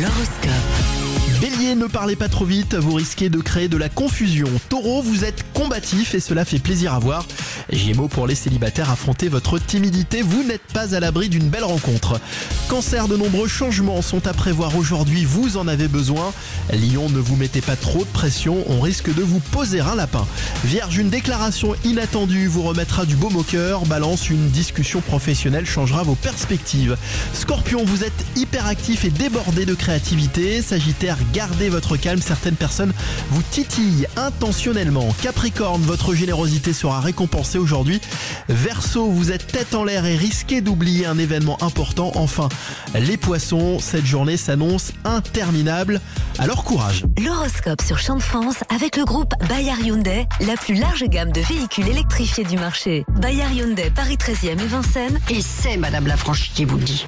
L'horoscope. Bélier, ne parlez pas trop vite, vous risquez de créer de la confusion. Taureau, vous êtes combatif et cela fait plaisir à voir. Gémeaux, pour les célibataires, affrontez votre timidité, vous n'êtes pas à l'abri d'une belle rencontre. Cancer, de nombreux changements sont à prévoir aujourd'hui, vous en avez besoin. Lion, ne vous mettez pas trop de pression, on risque de vous poser un lapin. Vierge, une déclaration inattendue vous remettra du baume au cœur. Balance, une discussion professionnelle changera vos perspectives. Scorpion, vous êtes hyperactif et débordé de créativité. Sagittaire, gardez votre calme, certaines personnes vous titillent intentionnellement. Capricorne, votre générosité sera récompensée aujourd'hui. Verseau, vous êtes tête en l'air et risquez d'oublier un événement important. Enfin, les poissons, cette journée s'annonce interminable. Alors courage L'horoscope sur Chant de France avec le groupe Bayard Hyundai, la plus large gamme de véhicules électrifiés du marché. Bayard Hyundai, Paris 13e et Vincennes. Et c'est Madame la franchise qui vous le dit.